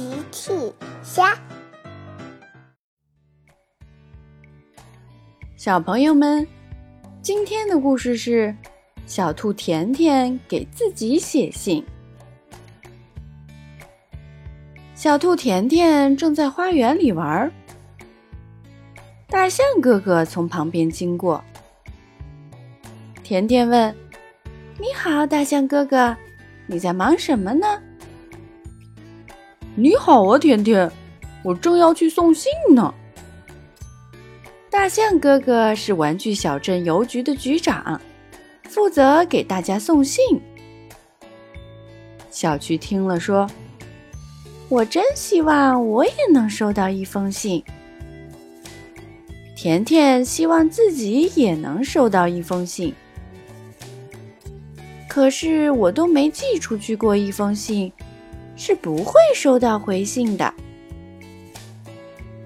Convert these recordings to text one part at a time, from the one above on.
奇趣虾，小朋友们，今天的故事是小兔甜甜给自己写信。小兔甜甜正在花园里玩，大象哥哥从旁边经过。甜甜问：“你好，大象哥哥，你在忙什么呢？”你好啊，甜甜，我正要去送信呢。大象哥哥是玩具小镇邮局的局长，负责给大家送信。小菊听了说：“我真希望我也能收到一封信。”甜甜希望自己也能收到一封信，可是我都没寄出去过一封信。是不会收到回信的。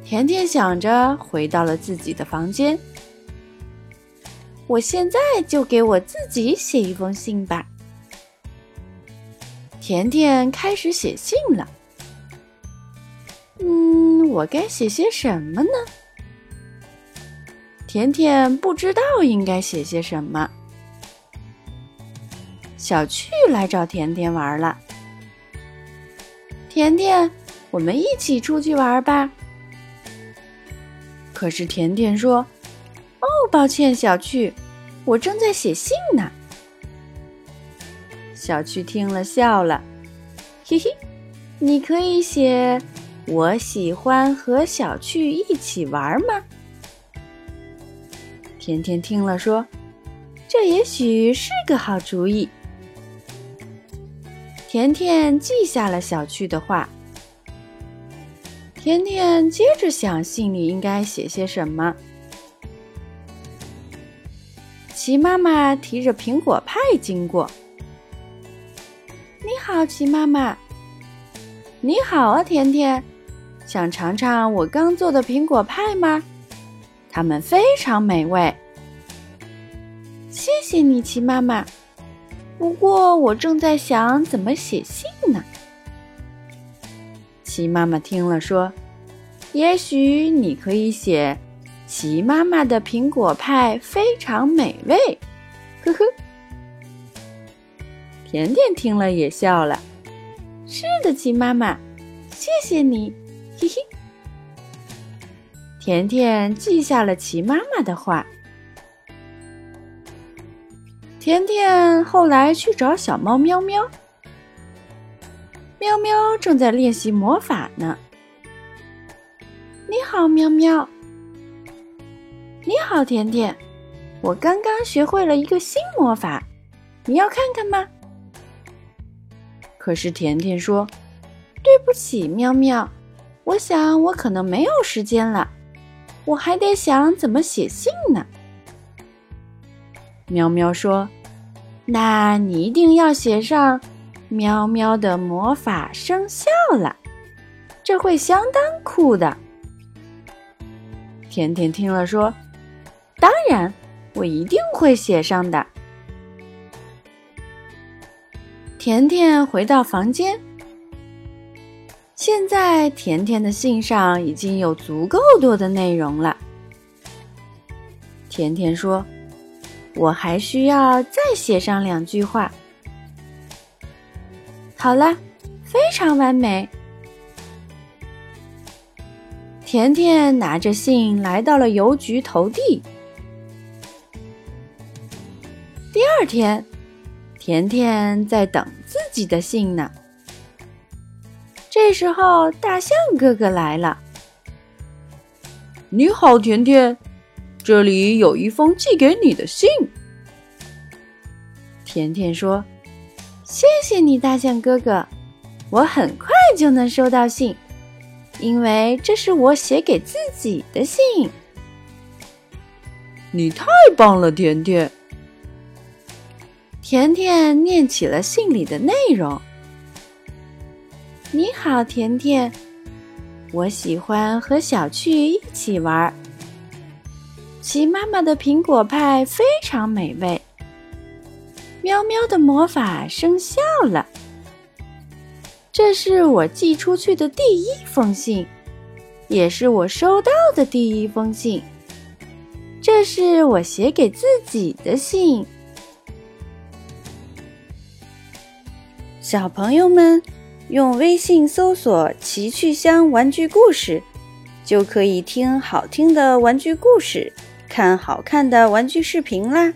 甜甜想着，回到了自己的房间。我现在就给我自己写一封信吧。甜甜开始写信了。嗯，我该写些什么呢？甜甜不知道应该写些什么。小趣来找甜甜玩了。甜甜，我们一起出去玩吧。可是甜甜说：“哦，抱歉，小趣，我正在写信呢。”小趣听了笑了，嘿嘿，你可以写“我喜欢和小趣一起玩”吗？甜甜听了说：“这也许是个好主意。”甜甜记下了小趣的话。甜甜接着想，信里应该写些什么。齐妈妈提着苹果派经过。你好，齐妈妈。你好啊，甜甜。想尝尝我刚做的苹果派吗？它们非常美味。谢谢你，齐妈妈。不过，我正在想怎么写信呢。齐妈妈听了说：“也许你可以写‘齐妈妈的苹果派非常美味’。”呵呵。甜甜听了也笑了：“是的，齐妈妈，谢谢你。”嘿嘿。甜甜记下了齐妈妈的话。甜甜后来去找小猫喵喵，喵喵正在练习魔法呢。你好，喵喵。你好，甜甜。我刚刚学会了一个新魔法，你要看看吗？可是甜甜说：“对不起，喵喵，我想我可能没有时间了，我还得想怎么写信呢。”喵喵说：“那你一定要写上‘喵喵的魔法生效了’，这会相当酷的。”甜甜听了说：“当然，我一定会写上的。”甜甜回到房间，现在甜甜的信上已经有足够多的内容了。甜甜说。我还需要再写上两句话。好了，非常完美。甜甜拿着信来到了邮局投递。第二天，甜甜在等自己的信呢。这时候，大象哥哥来了。你好，甜甜。这里有一封寄给你的信。甜甜说：“谢谢你，大象哥哥，我很快就能收到信，因为这是我写给自己的信。”你太棒了，甜甜。甜甜念起了信里的内容：“你好，甜甜，我喜欢和小趣一起玩。”奇妈妈的苹果派非常美味。喵喵的魔法生效了，这是我寄出去的第一封信，也是我收到的第一封信。这是我写给自己的信。小朋友们，用微信搜索“奇趣箱玩具故事”，就可以听好听的玩具故事，看好看的玩具视频啦。